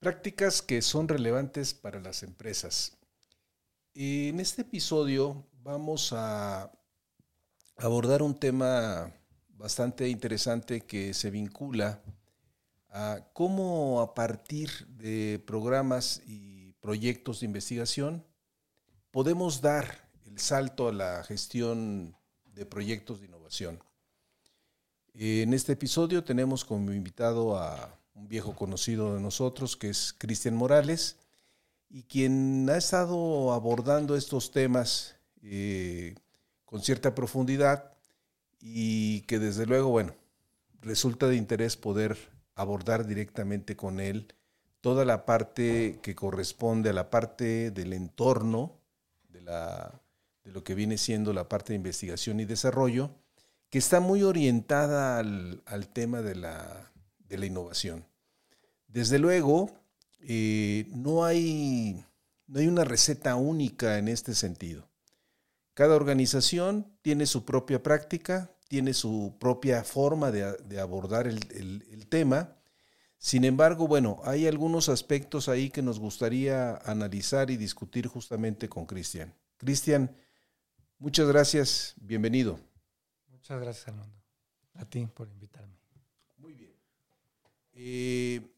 Prácticas que son relevantes para las empresas. En este episodio vamos a abordar un tema bastante interesante que se vincula a cómo a partir de programas y proyectos de investigación podemos dar el salto a la gestión de proyectos de innovación. En este episodio tenemos como invitado a un viejo conocido de nosotros que es Cristian Morales y quien ha estado abordando estos temas eh, con cierta profundidad y que desde luego, bueno, resulta de interés poder abordar directamente con él toda la parte que corresponde a la parte del entorno, de, la, de lo que viene siendo la parte de investigación y desarrollo, que está muy orientada al, tema de la, de la, innovación. Desde luego, eh, no, hay, no hay una receta única en este sentido. Cada organización tiene su propia práctica, tiene su propia forma de, abordar el, tema. Sin embargo, bueno, hay algunos aspectos ahí que nos gustaría analizar y discutir justamente con Cristian. Cristian, muchas gracias, bienvenido. Muchas gracias, Armando. A ti por invitarme. Muy bien. Eh,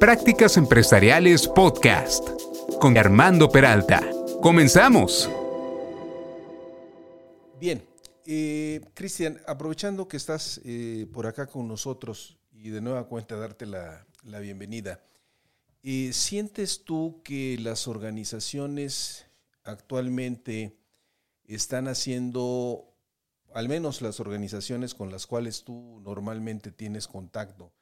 Prácticas Empresariales Podcast con Armando Peralta. Comenzamos. Bien, eh, Cristian, aprovechando que estás eh, por acá con nosotros y de nueva cuenta darte la, bienvenida, eh, ¿sientes tú que las organizaciones actualmente están haciendo, al menos las organizaciones con las cuales tú normalmente tienes contacto,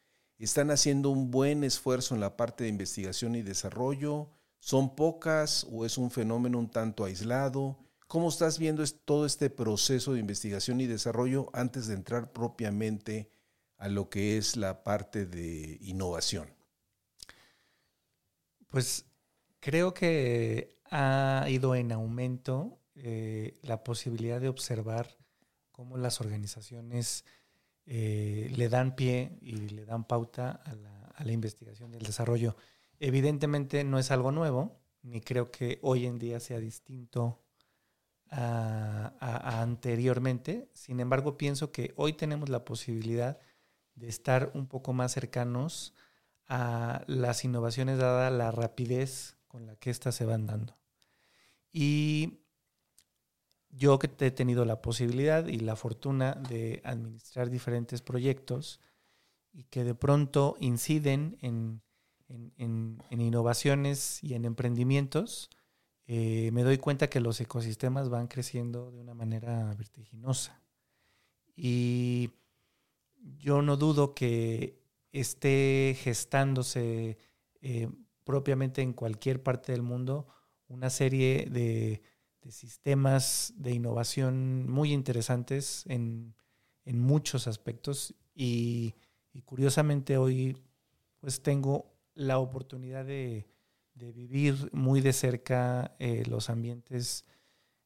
están haciendo un buen esfuerzo en la parte de investigación y desarrollo. ¿Son pocas o es un fenómeno un tanto aislado? ¿Cómo estás viendo todo este proceso de investigación y desarrollo antes de entrar propiamente a lo que es la parte de innovación? Pues creo que ha ido en aumento eh, la posibilidad de observar cómo las organizaciones eh, le dan pie y le dan pauta a la, investigación y el desarrollo. Evidentemente no es algo nuevo, ni creo que hoy en día sea distinto a, anteriormente. Sin embargo, pienso que hoy tenemos la posibilidad de estar un poco más cercanos a las innovaciones dada la rapidez con la que éstas se van dando. Y yo que he tenido la posibilidad y la fortuna de administrar diferentes proyectos y que de pronto inciden en, innovaciones y en emprendimientos, eh, me doy cuenta que los ecosistemas van creciendo de una manera vertiginosa. Y yo no dudo que esté gestándose eh, propiamente en cualquier parte del mundo una serie de sistemas de innovación muy interesantes en, muchos aspectos y, curiosamente hoy pues tengo la oportunidad de, vivir muy de cerca eh, los ambientes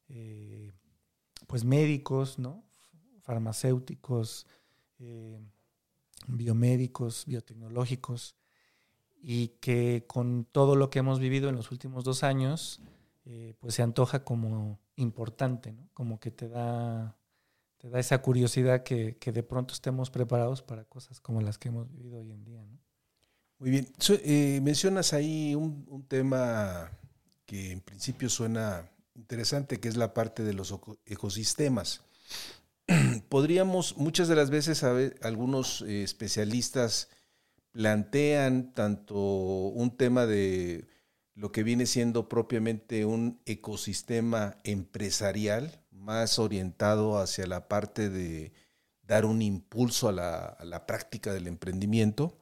eh, pues médicos, ¿no? farmacéuticos, eh, biomédicos, biotecnológicos, y que con todo lo que hemos vivido en los últimos dos años, eh, pues se antoja como importante, ¿no? Como que te da, te da esa curiosidad que, de pronto estemos preparados para cosas como las que hemos vivido hoy en día, ¿no? Muy bien. Eh, mencionas ahí un, un, tema que en principio suena interesante, que es la parte de los ecosistemas. podríamos, muchas de las veces algunos eh, especialistas plantean tanto un tema de lo que viene siendo propiamente un ecosistema empresarial más orientado hacia la parte de dar un impulso a la, práctica del emprendimiento,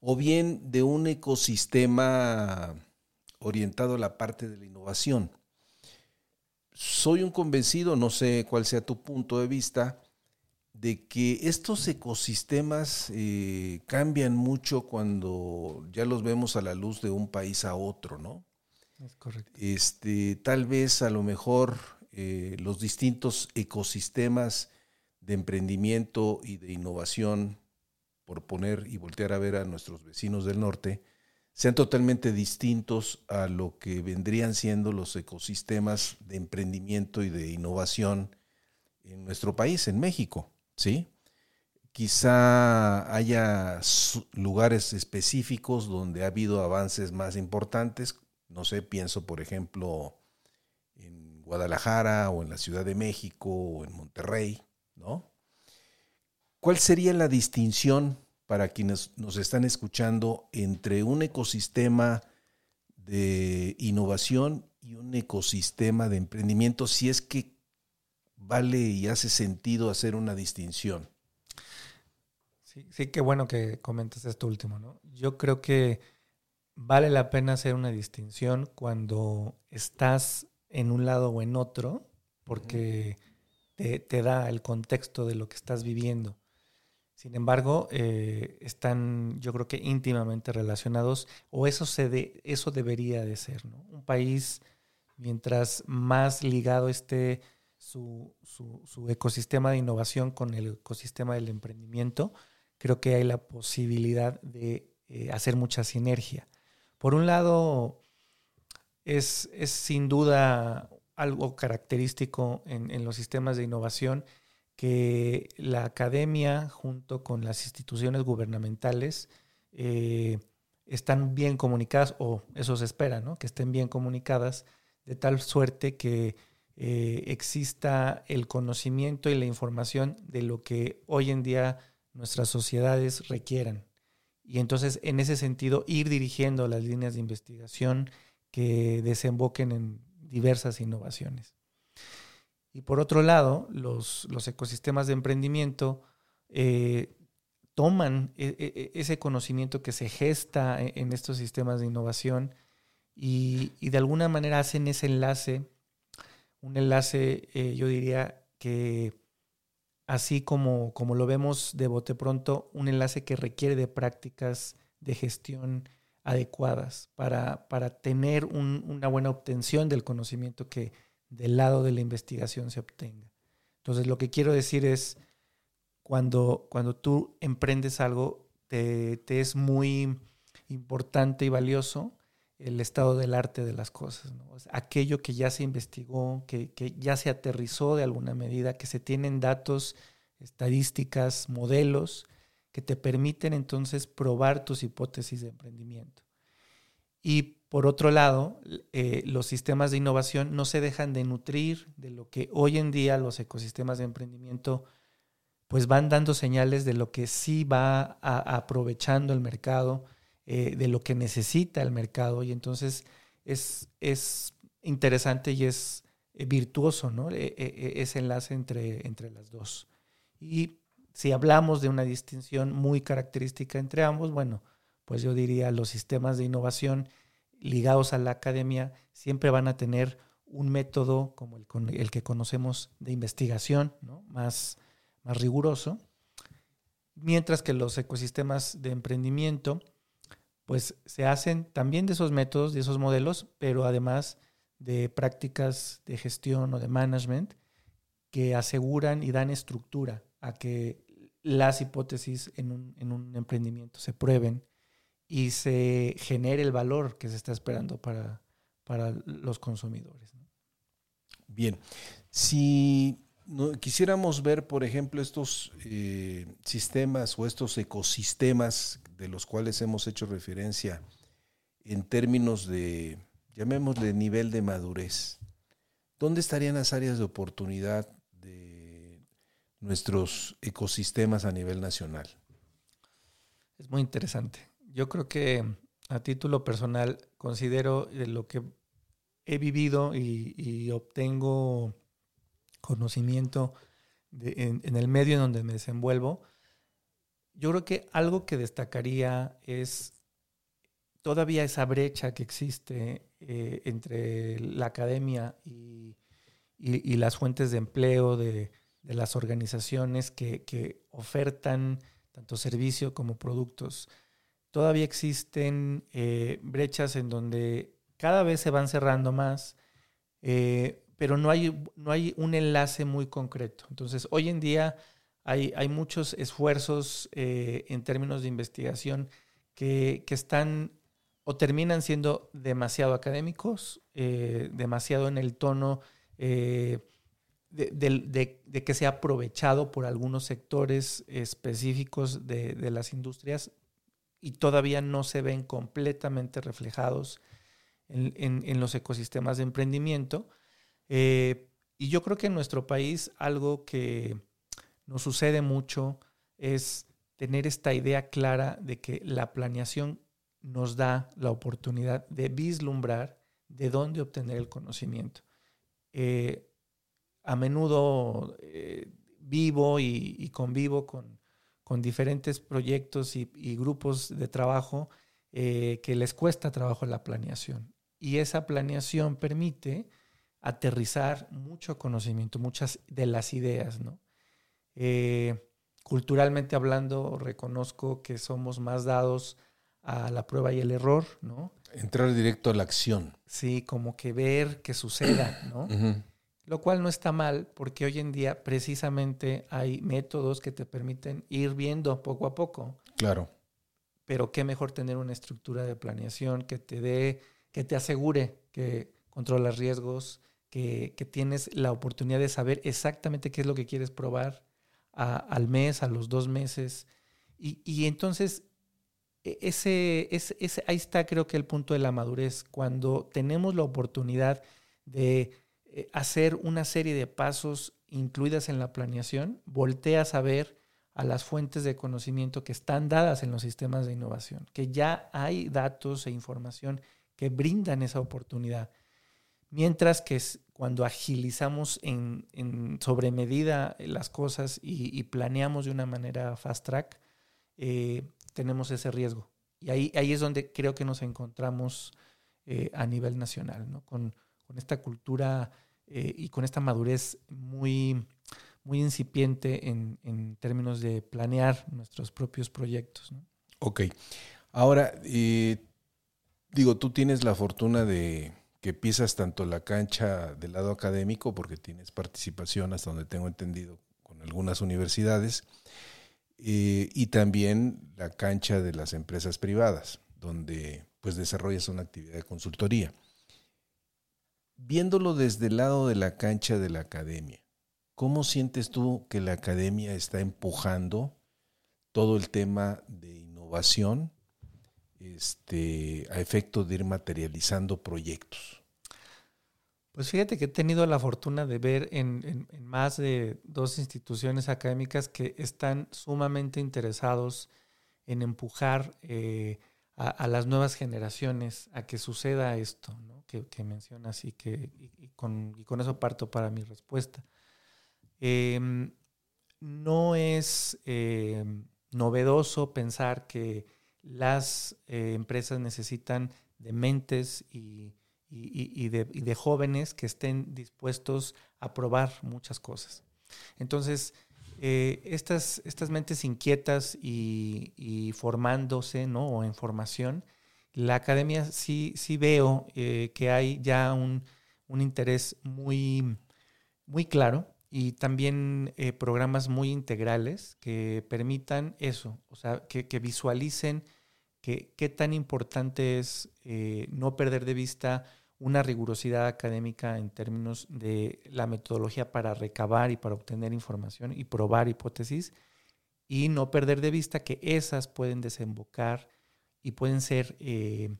o bien de un ecosistema orientado a la parte de la innovación. Soy un convencido, no sé cuál sea tu punto de vista, de que estos ecosistemas eh, cambian mucho cuando ya los vemos a la luz de un país a otro, ¿no? Es correcto. Este, tal vez a lo mejor eh, los distintos ecosistemas de emprendimiento y de innovación, por poner y voltear a ver a nuestros vecinos del norte, sean totalmente distintos a lo que vendrían siendo los ecosistemas de emprendimiento y de innovación en nuestro país, en México, ¿sí? Quizá haya lugares específicos donde ha habido avances más importantes, no sé, pienso por ejemplo en Guadalajara o en la Ciudad de México o en Monterrey, ¿no? ¿Cuál sería la distinción para quienes nos están escuchando entre un ecosistema de innovación y un ecosistema de emprendimiento, si es que vale y hace sentido hacer una distinción? Sí, sí, qué bueno que comentes esto último, ¿no? Yo creo que vale la pena hacer una distinción cuando estás en un lado o en otro, porque te, da el contexto de lo que estás viviendo. Sin embargo, eh, están yo creo que íntimamente relacionados, o eso, se de, eso debería de ser. ¿no? Un país, mientras más ligado esté su, su, ecosistema de innovación con el ecosistema del emprendimiento, creo que hay la posibilidad de eh, hacer mucha sinergia. Por un lado, es, es sin duda algo característico en, los sistemas de innovación que la academia junto con las instituciones gubernamentales eh, están bien comunicadas, o eso se espera, ¿no? que estén bien comunicadas, de tal suerte que eh, exista el conocimiento y la información de lo que hoy en día nuestras sociedades requieran. Y entonces, en ese sentido, ir dirigiendo las líneas de investigación que desemboquen en diversas innovaciones. Y por otro lado, los, ecosistemas de emprendimiento eh, toman e, e, e, ese conocimiento que se gesta en estos sistemas de innovación y, de alguna manera hacen ese enlace, un enlace, eh, yo diría que así como, como lo vemos de bote pronto, un enlace que requiere de prácticas de gestión adecuadas para, para tener una buena obtención del conocimiento que del lado de la investigación se obtenga. Entonces, lo que quiero decir es, cuando, cuando tú emprendes algo, te, es muy importante y valioso el estado del arte de las cosas, aquello que ya se investigó, que, que, ya se aterrizó de alguna medida, que se tienen datos, estadísticas, modelos que te permiten entonces probar tus hipótesis de emprendimiento. Y por otro lado, eh, los sistemas de innovación no se dejan de nutrir de lo que hoy en día los ecosistemas de emprendimiento pues van dando señales de lo que sí va aprovechando el mercado, eh, de lo que necesita el mercado. Y entonces es, es interesante y es eh, virtuoso ¿no? ese enlace entre, entre las dos. Y si hablamos de una distinción muy característica entre ambos, bueno, pues yo diría los sistemas de innovación ligados a la academia siempre van a tener un método como el, el que conocemos de investigación, más, más riguroso, mientras que los ecosistemas de emprendimiento pues se hacen también de esos métodos, de esos modelos, pero además de prácticas de gestión o de management que aseguran y dan estructura a que las hipótesis en un, emprendimiento se prueben y se genere el valor que se está esperando para, para los consumidores. Bien, si quisiéramos ver, por ejemplo, estos eh, sistemas o estos ecosistemas de los cuales hemos hecho referencia en términos de, llamémosle nivel de madurez, ¿dónde estarían las áreas de oportunidad nuestros ecosistemas a nivel nacional? Es muy interesante. Yo creo que a título personal considero lo que he vivido y, obtengo conocimiento en, el medio en donde me desenvuelvo, yo creo que algo que destacaría es todavía esa brecha que existe eh, entre la academia y, las fuentes de empleo de, las organizaciones que, ofertan tanto servicio como productos. Todavía existen eh, brechas en donde cada vez se van cerrando más, eh, pero no hay, no hay un enlace muy concreto. Entonces, hoy en día hay, hay muchos esfuerzos en términos de investigación que, que están o terminan siendo demasiado académicos, eh, demasiado en el tono eh, de, que se ha aprovechado por algunos sectores específicos de, las industrias y todavía no se ven completamente reflejados en, los ecosistemas de emprendimiento. Eh, y yo creo que en nuestro país algo que nos sucede mucho es tener esta idea clara de que la planeación nos da la oportunidad de vislumbrar de dónde obtener el conocimiento. Eh, a menudo eh, vivo y, convivo con, diferentes proyectos y, grupos de trabajo eh, que les cuesta trabajo la planeación. Y esa planeación permite aterrizar mucho conocimiento, muchas de las ideas. culturalmente hablando, reconozco que somos más dados a la prueba y el error, ¿no? Entrar directo a la acción. Sí, como que ver que suceda, ¿no? Lo cual no está mal porque hoy en día precisamente hay métodos que te permiten ir viendo poco a poco. Claro. Pero qué mejor tener una estructura de planeación que te dé, que te asegure que controlas riesgos, que, tienes la oportunidad de saber exactamente qué es lo que quieres probar al mes, a los dos meses. Y, y entonces e, ese, ese, ahí está creo que el punto de la madurez, cuando tenemos la oportunidad de eh, hacer una serie de pasos incluidas en la planeación, volteas a ver a las fuentes de conocimiento que están dadas en los sistemas de innovación, que ya hay datos e información que brindan esa oportunidad. Mientras que cuando agilizamos en, en sobremedida las cosas y, planeamos de una manera fast track, eh, tenemos ese riesgo. Y ahí, es donde creo que nos encontramos eh, a nivel nacional, ¿no? con, esta cultura eh, y con esta madurez muy, incipiente en, términos de planear nuestros propios proyectos. ¿no? Ok. Ahora, digo, tú tienes la fortuna de que pisas tanto la cancha del lado académico, porque tienes participación, hasta donde tengo entendido, con algunas universidades, eh, y también la cancha de las empresas privadas, donde pues desarrollas una actividad de consultoría. Viéndolo desde el lado de la cancha de la academia, ¿cómo sientes tú que la academia está empujando todo el tema de innovación este, a efecto de ir materializando proyectos? Pues fíjate que he tenido la fortuna de ver en, más de dos instituciones académicas que están sumamente interesados en empujar eh, a, las nuevas generaciones a que suceda esto que, mencionas y, que, con, eso parto para mi respuesta. Em, no es em, novedoso pensar que las eh, empresas necesitan de mentes y y, de, jóvenes que estén dispuestos a probar muchas cosas. Entonces, eh, estas, estas mentes inquietas y, formándose, ¿no? O en formación, la academia sí, sí veo eh, que hay ya un, interés muy, muy claro y también programas muy integrales que permitan eso, o sea, que visualicen qué tan importante es no perder de vista una rigurosidad académica en términos de la metodología para recabar y para obtener información y probar hipótesis y no perder de vista que esas pueden desembocar y pueden ser eh,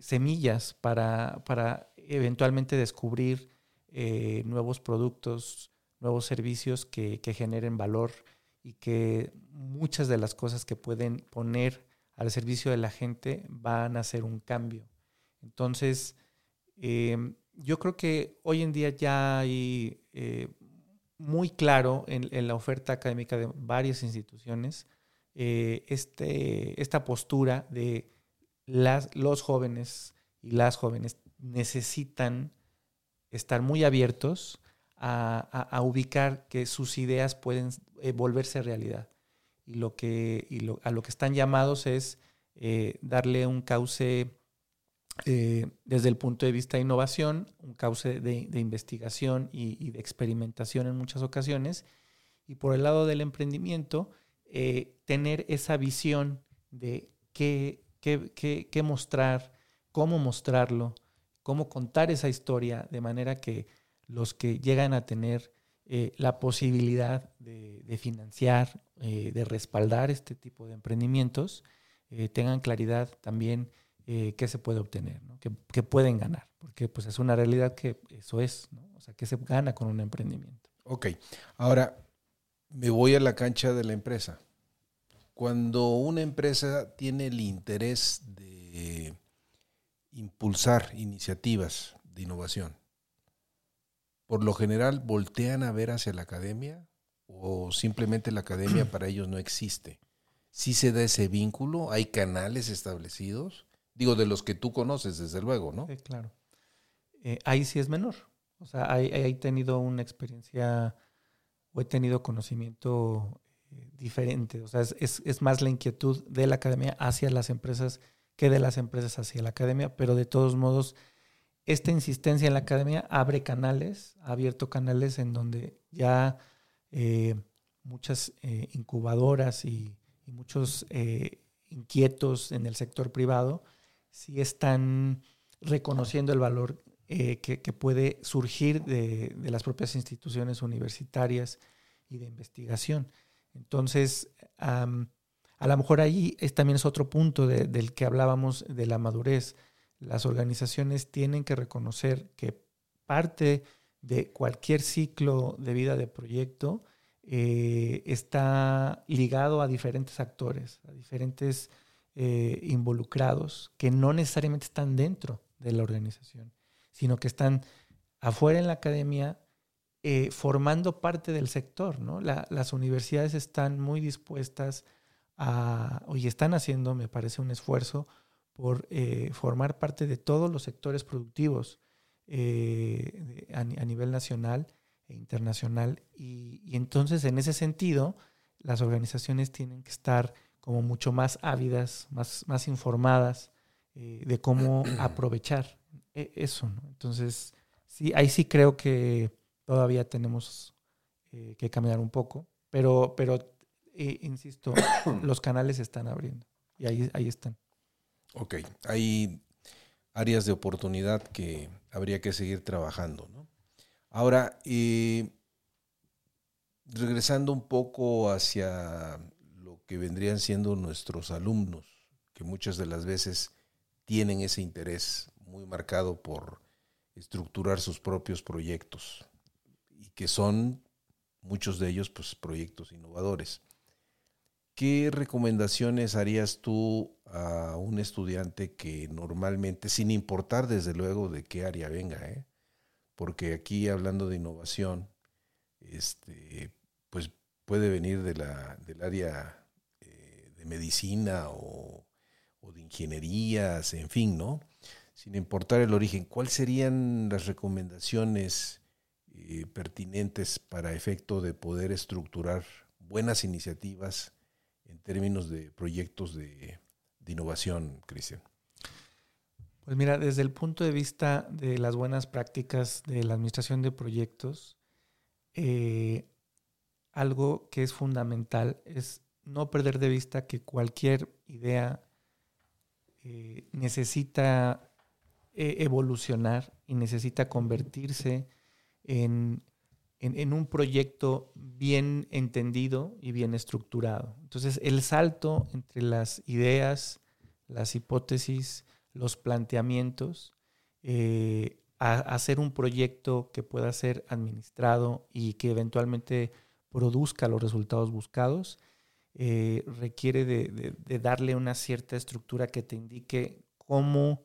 semillas para, para, eventualmente descubrir eh, nuevos productos, nuevos servicios que, que generen valor y que muchas de las cosas que pueden poner al servicio de la gente van a hacer un cambio. Entonces, em, yo creo que hoy en día ya hay eh, muy claro en, la oferta académica de varias instituciones eh, este, esta postura de las, los jóvenes y las jóvenes necesitan estar muy abiertos a, ubicar que sus ideas pueden eh, volverse realidad. Y, lo que, y a lo que están llamados es darle un cauce eh, desde el punto de vista de innovación, un cauce de, investigación y, de experimentación en muchas ocasiones. Y por el lado del emprendimiento, eh, tener esa visión de qué, qué, mostrar, cómo mostrarlo, cómo contar esa historia, de manera que los que llegan a tener eh, la posibilidad de, financiar, de respaldar este tipo de emprendimientos, tengan claridad también eh, qué se puede obtener, ¿no? ¿Qué, pueden ganar, porque pues es una realidad que eso es, ¿no? o sea, que se gana con un emprendimiento. Ok, ahora me voy a la cancha de la empresa. Cuando una empresa tiene el interés de impulsar iniciativas de innovación, por lo general voltean a ver hacia la academia o simplemente la academia para ellos no existe. Si se da ese vínculo, hay canales establecidos Digo, de los que tú conoces, desde luego, ¿no? Sí, claro. Eh, ahí sí es menor. O sea, ahí, he tenido una experiencia o he tenido conocimiento eh, diferente. O sea, es, más la inquietud de la academia hacia las empresas que de las empresas hacia la academia, pero de todos modos, esta insistencia en la academia abre canales, ha abierto canales en donde ya eh, muchas incubadoras y, muchos inquietos en el sector privado si están reconociendo el valor eh, que, puede surgir de, las propias instituciones universitarias y de investigación. Entonces, a lo mejor ahí es, también es otro punto del que hablábamos de la madurez. Las organizaciones tienen que reconocer que parte de cualquier ciclo de vida de proyecto eh, está ligado a diferentes actores, a diferentes eh, involucrados que no necesariamente están dentro de la organización, sino que están afuera en la academia eh, formando parte del sector. ¿no? las universidades están muy dispuestas a, y están haciendo, me parece, un esfuerzo por eh, formar parte de todos los sectores productivos a, nivel nacional e internacional. Y, y entonces, en ese sentido, las organizaciones tienen que estar como mucho más ávidas, más, más informadas eh, de cómo aprovechar e, eso. Entonces, sí, ahí sí creo que todavía tenemos eh, que caminar un poco, pero, pero eh, insisto, los canales se están abriendo y ahí, ahí están. Ok, hay áreas de oportunidad que habría que seguir trabajando. ¿no? Ahora, regresando un poco hacia que vendrían siendo nuestros alumnos, que muchas de las veces tienen ese interés muy marcado por estructurar sus propios proyectos y que son muchos de ellos pues proyectos innovadores. ¿Qué recomendaciones harías tú a un estudiante que normalmente, sin importar desde luego de qué área venga, ¿eh? porque aquí hablando de innovación, este, pues puede venir de la, del área medicina o, de ingenierías, en fin, ¿no? Sin importar el origen, ¿cuáles serían las recomendaciones eh, pertinentes para efecto de poder estructurar buenas iniciativas en términos de proyectos de, innovación, Cristian? Pues mira, desde el punto de vista de las buenas prácticas de la administración de proyectos, eh, algo que es fundamental es no perder de vista que cualquier idea eh, necesita eh, evolucionar y necesita convertirse en, un proyecto bien entendido y bien estructurado. Entonces, el salto entre las ideas, las hipótesis, los planteamientos, eh, a hacer un proyecto que pueda ser administrado y que eventualmente produzca los resultados buscados, eh, requiere de, darle una cierta estructura que te indique cómo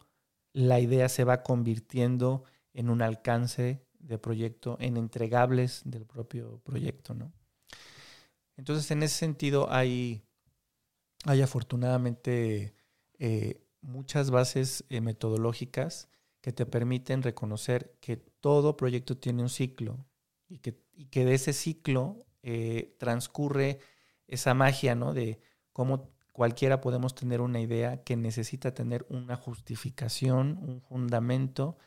la idea se va convirtiendo en un alcance de proyecto, en entregables del propio proyecto, ¿no? Entonces, en ese sentido, hay, hay afortunadamente eh, muchas bases eh, metodológicas que te permiten reconocer que todo proyecto tiene un ciclo y que, de ese ciclo eh, transcurre esa magia, ¿no? De cómo cualquiera podemos tener una idea que necesita tener una justificación, un fundamento,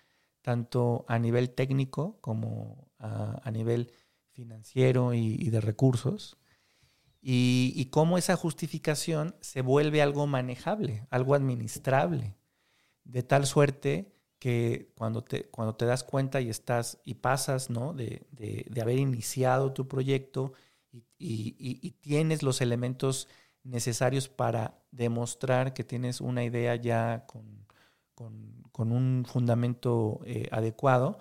tanto a nivel técnico como a, nivel financiero y, de recursos. Y, cómo esa justificación se vuelve algo manejable, algo administrable, de tal suerte que cuando te, cuando te das cuenta y estás y pasas ¿no? de, haber iniciado tu proyecto y, tienes los elementos necesarios para demostrar que tienes una idea ya con, un fundamento eh, adecuado,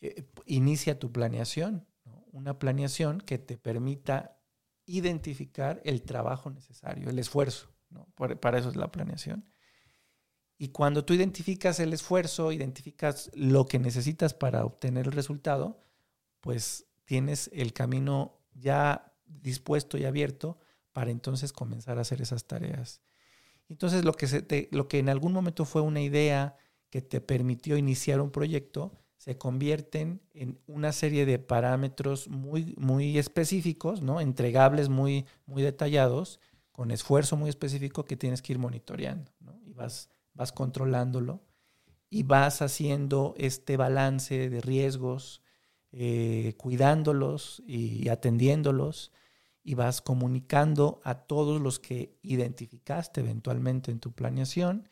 eh, inicia tu planeación, una planeación que te permita identificar el trabajo necesario, el esfuerzo. para eso es la planeación y cuando tú identificas el esfuerzo, identificas lo que necesitas para obtener el resultado, pues tienes el camino ya dispuesto y abierto para entonces comenzar a hacer esas tareas. Entonces lo que, se lo que en algún momento fue una idea que te permitió iniciar un proyecto, se convierten en una serie de parámetros muy, muy específicos, ¿no? entregables muy, muy detallados, con esfuerzo muy específico que tienes que ir monitoreando. Y vas vas controlándolo y vas haciendo este balance de riesgos, eh, cuidándolos y atendiéndolos y vas comunicando a todos los que identificaste eventualmente en tu planeación.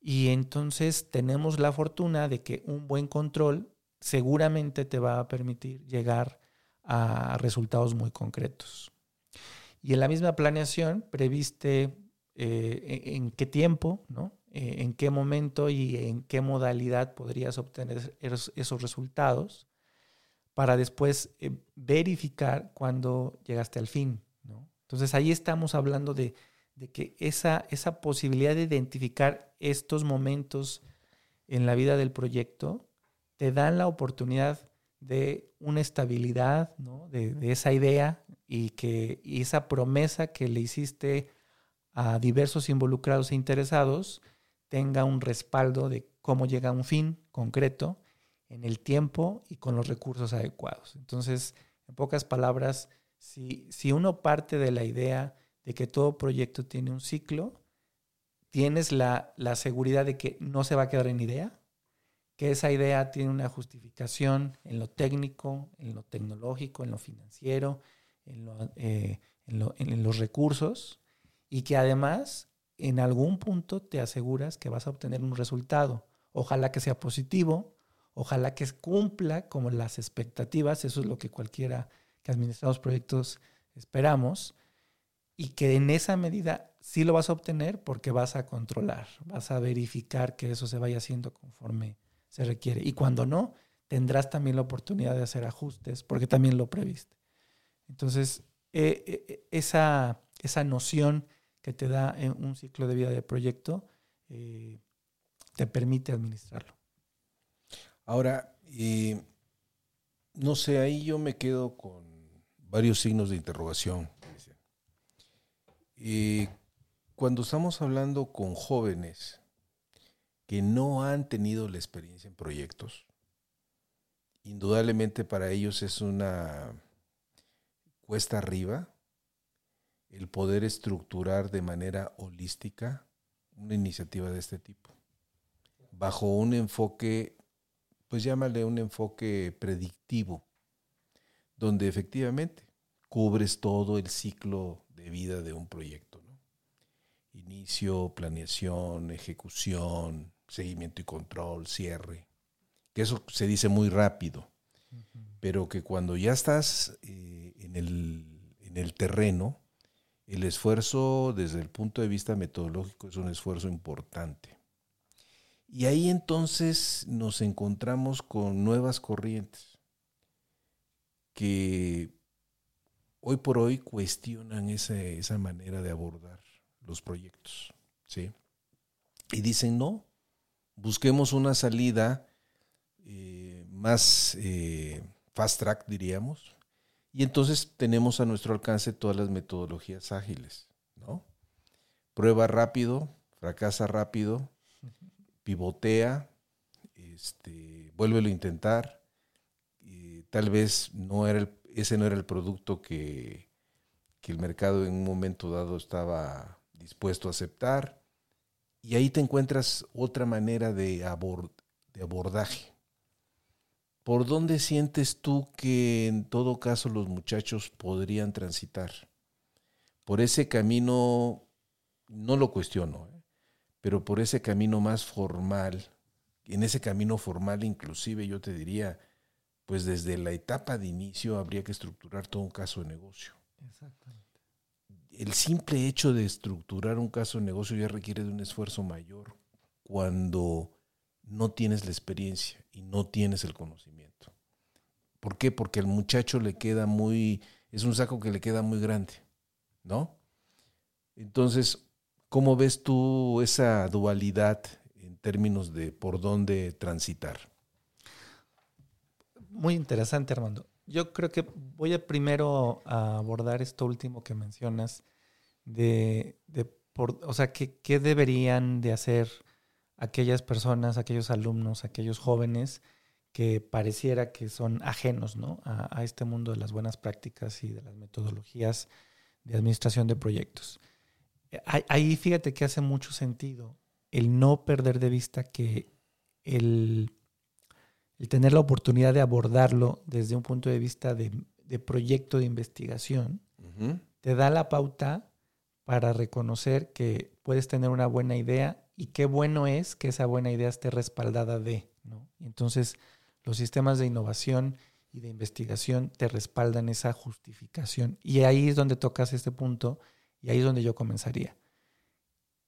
Y entonces tenemos la fortuna de que un buen control seguramente te va a permitir llegar a resultados muy concretos. Y en la misma planeación previste eh, en qué tiempo, ¿no? Eh, en qué momento y en qué modalidad podrías obtener esos, resultados para después eh, verificar cuando llegaste al fin. Entonces ahí estamos hablando de, que esa, esa posibilidad de identificar estos momentos en la vida del proyecto te dan la oportunidad de una estabilidad, de, esa idea y, que, y esa promesa que le hiciste a diversos involucrados e interesados tenga un respaldo de cómo llega a un fin concreto en el tiempo y con los recursos adecuados. Entonces, en pocas palabras, si, si uno parte de la idea de que todo proyecto tiene un ciclo, tienes la, la, seguridad de que no se va a quedar en idea, que esa idea tiene una justificación en lo técnico, en lo tecnológico, en lo financiero, en, eh, en los recursos, y que además en algún punto te aseguras que vas a obtener un resultado. Ojalá que sea positivo, ojalá que cumpla como las expectativas, eso es lo que cualquiera que administramos proyectos esperamos, y que en esa medida sí lo vas a obtener porque vas a controlar, vas a verificar que eso se vaya haciendo conforme se requiere. Y cuando no, tendrás también la oportunidad de hacer ajustes porque también lo previste. Entonces, eh, eh, esa, esa noción que te da un ciclo de vida de proyecto, eh, te permite administrarlo. Ahora, no sé, ahí yo me quedo con varios signos de interrogación. Cuando estamos hablando con jóvenes que no han tenido la experiencia en proyectos, indudablemente para ellos es una cuesta arriba el poder estructurar de manera holística una iniciativa de este tipo, bajo un enfoque, pues llámale un enfoque predictivo, donde efectivamente cubres todo el ciclo de vida de un proyecto. Inicio, planeación, ejecución, seguimiento y control, cierre. Que eso se dice muy rápido, pero que cuando ya estás eh, en, el, en el terreno, el esfuerzo desde el punto de vista metodológico es un esfuerzo importante. Y ahí entonces nos encontramos con nuevas corrientes que hoy por hoy cuestionan esa, esa manera de abordar los proyectos. ¿sí? Y dicen, no, busquemos una salida eh, más eh, fast track, diríamos, y entonces tenemos a nuestro alcance todas las metodologías ágiles, ¿no? Prueba rápido, fracasa rápido, pivotea, este, vuélvelo a intentar. tal vez no era el, ese no era el producto que, el mercado en un momento dado estaba dispuesto a aceptar. Y ahí te encuentras otra manera de, de abordaje. ¿Por dónde sientes tú que en todo caso los muchachos podrían transitar? Por ese camino, no lo cuestiono, ¿eh? pero por ese camino más formal, en ese camino formal inclusive yo te diría, pues desde la etapa de inicio habría que estructurar todo un caso de negocio. Exactamente. El simple hecho de estructurar un caso de negocio ya requiere de un esfuerzo mayor cuando no tienes la experiencia y no tienes el conocimiento. ¿Por qué? Porque al muchacho le queda muy, es un saco que le queda muy grande, ¿no? Entonces, ¿cómo ves tú esa dualidad en términos de por dónde transitar? Muy interesante, Armando. Yo creo que voy a primero a abordar esto último que mencionas de, de por, o sea, ¿qué, ¿qué deberían de hacer aquellas personas, aquellos alumnos, aquellos jóvenes que pareciera que son ajenos ¿no? a, este mundo de las buenas prácticas y de las metodologías de administración de proyectos. Ahí fíjate que hace mucho sentido el no perder de vista que el, tener la oportunidad de abordarlo desde un punto de vista de, proyecto de investigación te da la pauta para reconocer que puedes tener una buena idea y qué bueno es que esa buena idea esté respaldada de, ¿no? entonces los sistemas de innovación y de investigación te respaldan esa justificación. Y ahí es donde tocas este punto y ahí es donde yo comenzaría.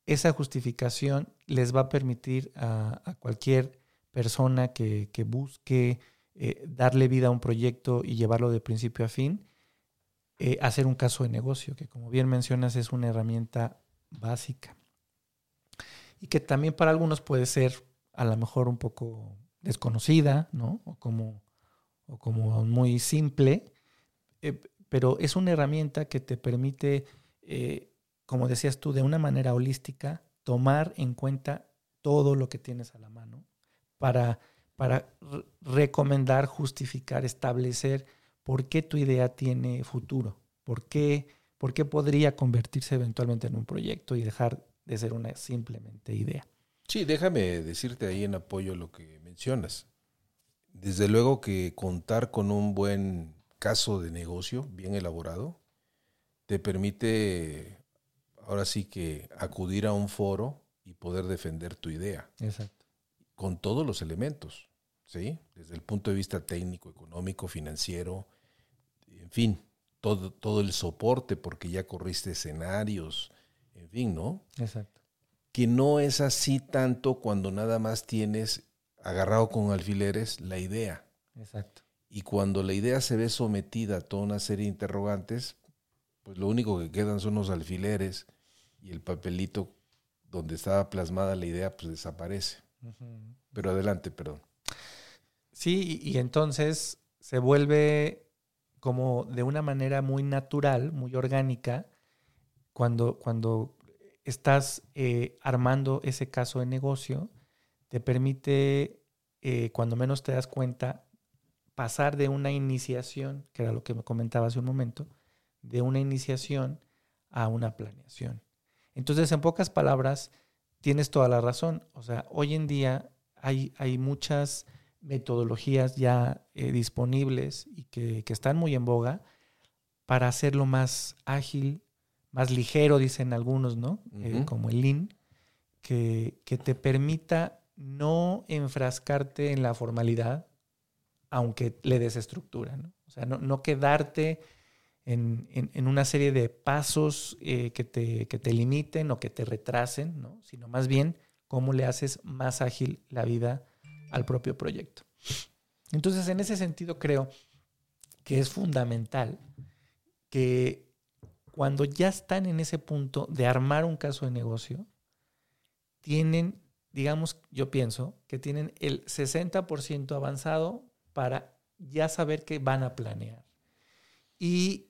Esa justificación les va a permitir a, cualquier persona que, busque eh, darle vida a un proyecto y llevarlo de principio a fin, eh, hacer un caso de negocio, que como bien mencionas es una herramienta básica y que también para algunos puede ser a lo mejor un poco desconocida, ¿no? O como, o como muy simple, eh, pero es una herramienta que te permite, como decías tú, de una manera holística, tomar en cuenta todo lo que tienes a la mano para, para recomendar, justificar, establecer por qué tu idea tiene futuro, por qué, por qué podría convertirse eventualmente en un proyecto y dejar de ser una simplemente idea. Sí, déjame decirte ahí en apoyo lo que mencionas. Desde luego que contar con un buen caso de negocio bien elaborado te permite ahora sí que acudir a un foro y poder defender tu idea. Exacto. Con todos los elementos, ¿sí? Desde el punto de vista técnico, económico, financiero, en fin, todo, todo el soporte porque ya corriste escenarios, en fin, ¿no? Exacto. Que no es así tanto cuando nada más tienes agarrado con alfileres la idea. Exacto. Y cuando la idea se ve sometida a toda una serie de interrogantes, pues lo único que quedan son los alfileres y el papelito donde estaba plasmada la idea, pues desaparece. Pero adelante, perdón. Sí, y entonces se vuelve como de una manera muy natural, muy orgánica, cuando, cuando estás eh, armando ese caso de negocio, te permite, eh, cuando menos te das cuenta, pasar de una iniciación, que era lo que me comentaba hace un momento, de una iniciación a una planeación. Entonces, en pocas palabras, tienes toda la razón. O sea, hoy en día hay, hay muchas metodologías ya eh, disponibles y que, que, están muy en boga para hacerlo más ágil, más ligero, dicen algunos, ¿no? Eh, como el Lean, que, que, te permita no enfrascarte en la formalidad, aunque le des estructura, ¿no? O sea, no, no quedarte en, una serie de pasos eh, que, te, que, te, limiten o que te retrasen, ¿no? Sino más bien cómo le haces más ágil la vida al propio proyecto. Entonces, en ese sentido, creo que es fundamental que cuando ya están en ese punto de armar un caso de negocio, tienen, digamos, yo pienso que tienen el 60% avanzado para ya saber qué van a planear. Y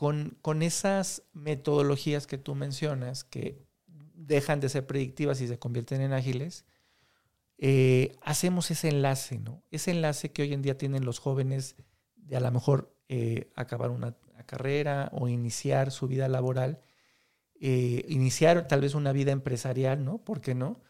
con, con, esas metodologías que tú mencionas, que dejan de ser predictivas y se convierten en ágiles, eh, hacemos ese enlace, ¿no? Ese enlace que hoy en día tienen los jóvenes de a lo mejor eh, acabar una carrera o iniciar su vida laboral, eh, iniciar tal vez una vida empresarial, ¿no? ¿Por qué no?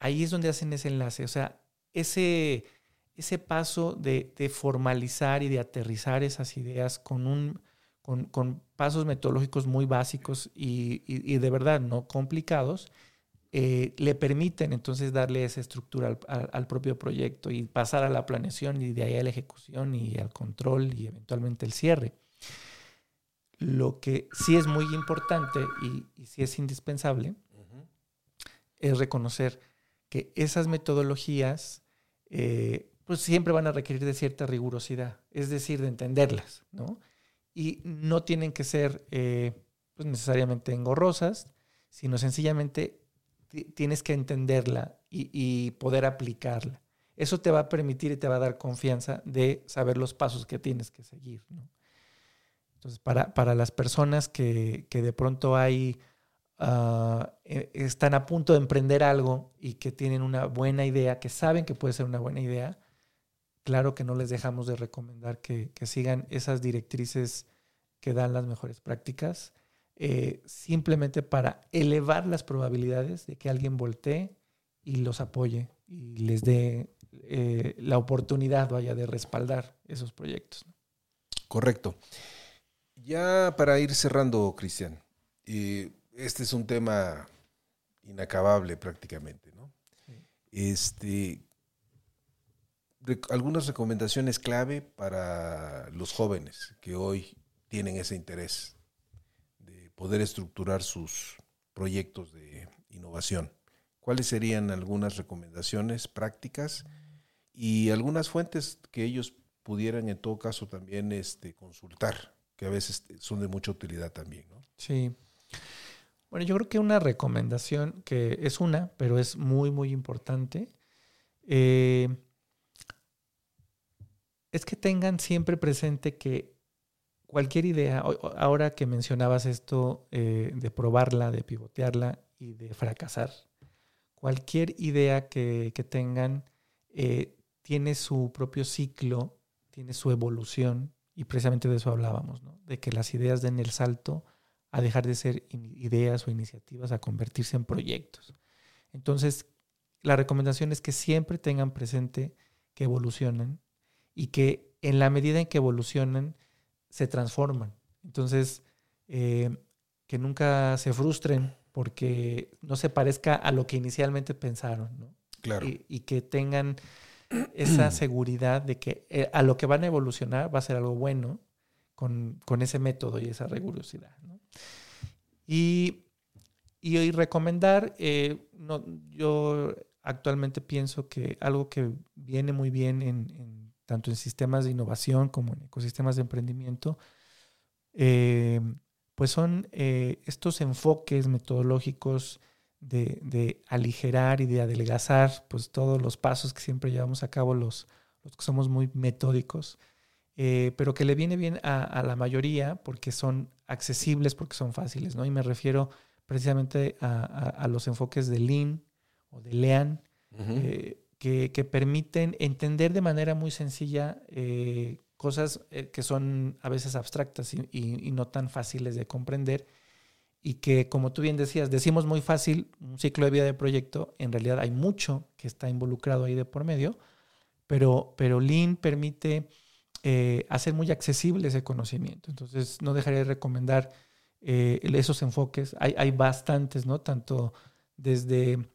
ahí es donde hacen ese enlace, o sea, ese, ese paso de, formalizar y de aterrizar esas ideas con, un, con, pasos metodológicos muy básicos y, y de verdad no complicados, eh, le permiten entonces darle esa estructura al, propio proyecto y pasar a la planeación y de ahí a la ejecución y al control y eventualmente el cierre. Lo que sí es muy importante y, y sí es indispensable es reconocer que esas metodologías eh, pues siempre van a requerir de cierta rigurosidad, es decir, de entenderlas, ¿no? Y no tienen que ser eh, pues necesariamente engorrosas, sino sencillamente tienes que entenderla y, poder aplicarla. Eso te va a permitir y te va a dar confianza de saber los pasos que tienes que seguir. Entonces, para, para, las personas que, de pronto hay, ah, e, están a punto de emprender algo y que tienen una buena idea, que saben que puede ser una buena idea, claro que no les dejamos de recomendar que, que sigan esas directrices que dan las mejores prácticas eh, simplemente para elevar las probabilidades de que alguien voltee y los apoye y les dé eh, la oportunidad, vaya, de respaldar esos proyectos. Correcto. Ya para ir cerrando, Cristian, eh, este es un tema inacabable prácticamente, ¿no? Este, algunas recomendaciones clave para los jóvenes que hoy tienen ese interés poder estructurar sus proyectos de innovación. ¿Cuáles serían algunas recomendaciones prácticas y algunas fuentes que ellos pudieran en todo caso también este, consultar, que a veces son de mucha utilidad también? ¿no? Sí. Bueno, yo creo que una recomendación que es una, pero es muy, muy importante, eh, es que tengan siempre presente que cualquier idea, ahora que mencionabas esto eh, de probarla, de pivotearla y de fracasar, cualquier idea que, tengan eh, tiene su propio ciclo, tiene su evolución, y precisamente de eso hablábamos, de que las ideas den el salto a dejar de ser ideas o iniciativas a convertirse en proyectos. Entonces, la recomendación es que siempre tengan presente que evolucionan y que en la medida en que evolucionan, se transforman. Entonces, eh, que nunca se frustren porque no se parezca a lo que inicialmente pensaron, ¿no? Claro. Y, que tengan esa seguridad de que eh, a lo que van a evolucionar va a ser algo bueno con, ese método y esa rigurosidad, ¿no? Y, y, recomendar, eh, no, yo actualmente pienso que algo que viene muy bien en tanto en sistemas de innovación como en ecosistemas de emprendimiento, eh, pues son eh, estos enfoques metodológicos de, aligerar y de adelgazar pues todos los pasos que siempre llevamos a cabo los, los que somos muy metódicos, eh, pero que le viene bien a, la mayoría porque son accesibles, porque son fáciles, ¿no? Y me refiero precisamente a, los enfoques de Lean o de Lean, que, permiten entender de manera muy sencilla eh, cosas eh, que son a veces abstractas y, no tan fáciles de comprender y que, como tú bien decías, decimos muy fácil un ciclo de vida de proyecto, en realidad hay mucho que está involucrado ahí de por medio, pero, pero Lean permite eh, hacer muy accesible ese conocimiento. Entonces, no dejaré de recomendar esos enfoques. Hay, hay bastantes, ¿no? Tanto desde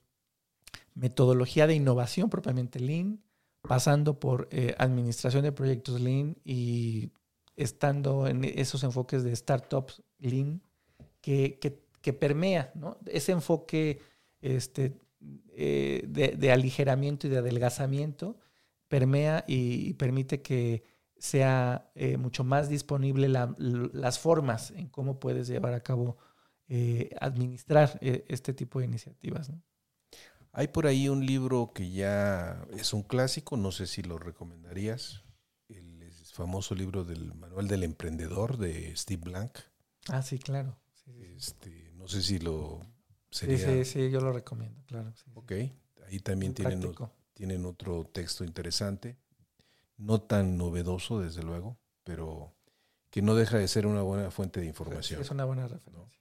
metodología de innovación propiamente Lean, pasando por eh, administración de proyectos Lean y estando en esos enfoques de startups Lean que, que, permea ese enfoque este, eh, de, aligeramiento y de adelgazamiento permea y, permite que sea eh, mucho más disponible las formas en cómo puedes llevar a cabo, administrar este tipo de iniciativas. Hay por ahí un libro que ya es un clásico, no sé si lo recomendarías, el famoso libro del Manual del Emprendedor de Steve Blank. Ah, sí, claro. Este, no sé si lo Sí, sí, sí, yo lo recomiendo, claro. ok, ahí también tienen, tienen otro texto interesante, no tan novedoso, desde luego, pero que no deja de ser una buena fuente de información. Es una buena referencia.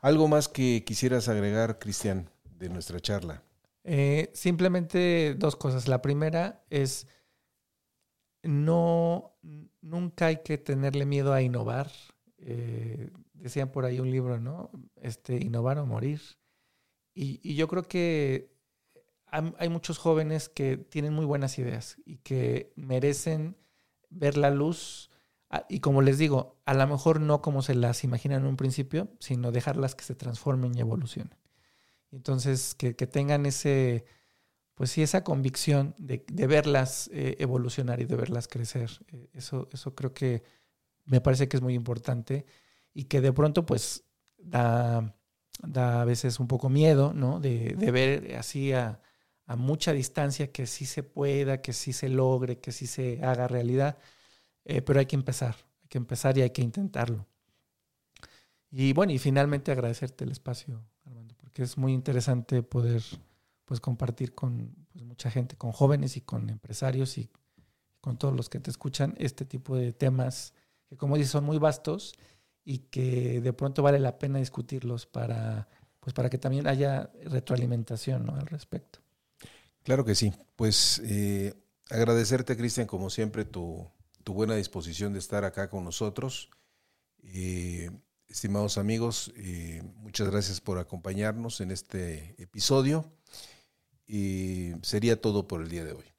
¿Algo más que quisieras agregar, Cristian, de nuestra charla? Eh, simplemente dos cosas. La primera es no nunca hay que tenerle miedo a innovar. Eh, decían por ahí un libro, ¿no? Este, innovar o morir. Y, yo creo que hay muchos jóvenes que tienen muy buenas ideas y que merecen ver la luz. Ah, y como les digo, a lo mejor no como se las imaginan en un principio, sino dejarlas que se transformen y evolucionen. Entonces, que, tengan ese, pues sí, esa convicción de, verlas eh, evolucionar y de verlas crecer. Eh, eso, eso creo que me parece que es muy importante y que de pronto, pues, da da a veces un poco miedo, ¿no? De, ver así a, mucha distancia que sí se pueda, que sí se logre, que sí se haga realidad, eh, pero hay que empezar, hay que empezar y hay que intentarlo. Y bueno, y finalmente agradecerte el espacio, Porque es muy interesante poder pues compartir con pues, mucha gente, con jóvenes y con empresarios y con todos los que te escuchan este tipo de temas que como dices son muy vastos y que de pronto vale la pena discutirlos para, pues para que también haya retroalimentación al respecto. Claro que sí. Pues eh, agradecerte, Cristian, como siempre, tu, buena disposición de estar acá con nosotros. Eh, estimados amigos, eh, muchas gracias por acompañarnos en este episodio. Y sería todo por el día de hoy.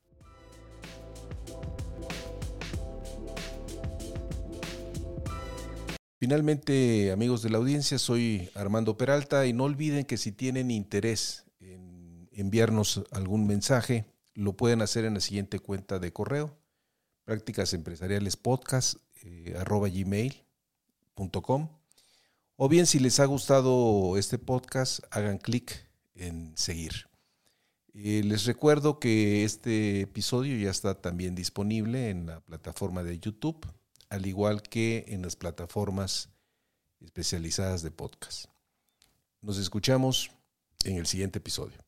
Finalmente, amigos de la audiencia, soy Armando Peralta y no olviden que si tienen interés en enviarnos algún mensaje, lo pueden hacer en la siguiente cuenta de correo, prácticas empresariales podcast, eh, gmail.com. O bien, si les ha gustado este podcast, hagan clic en seguir. Eh, les recuerdo que este episodio ya está también disponible en la plataforma de YouTube al igual que en las plataformas especializadas de podcast. Nos escuchamos en el siguiente episodio.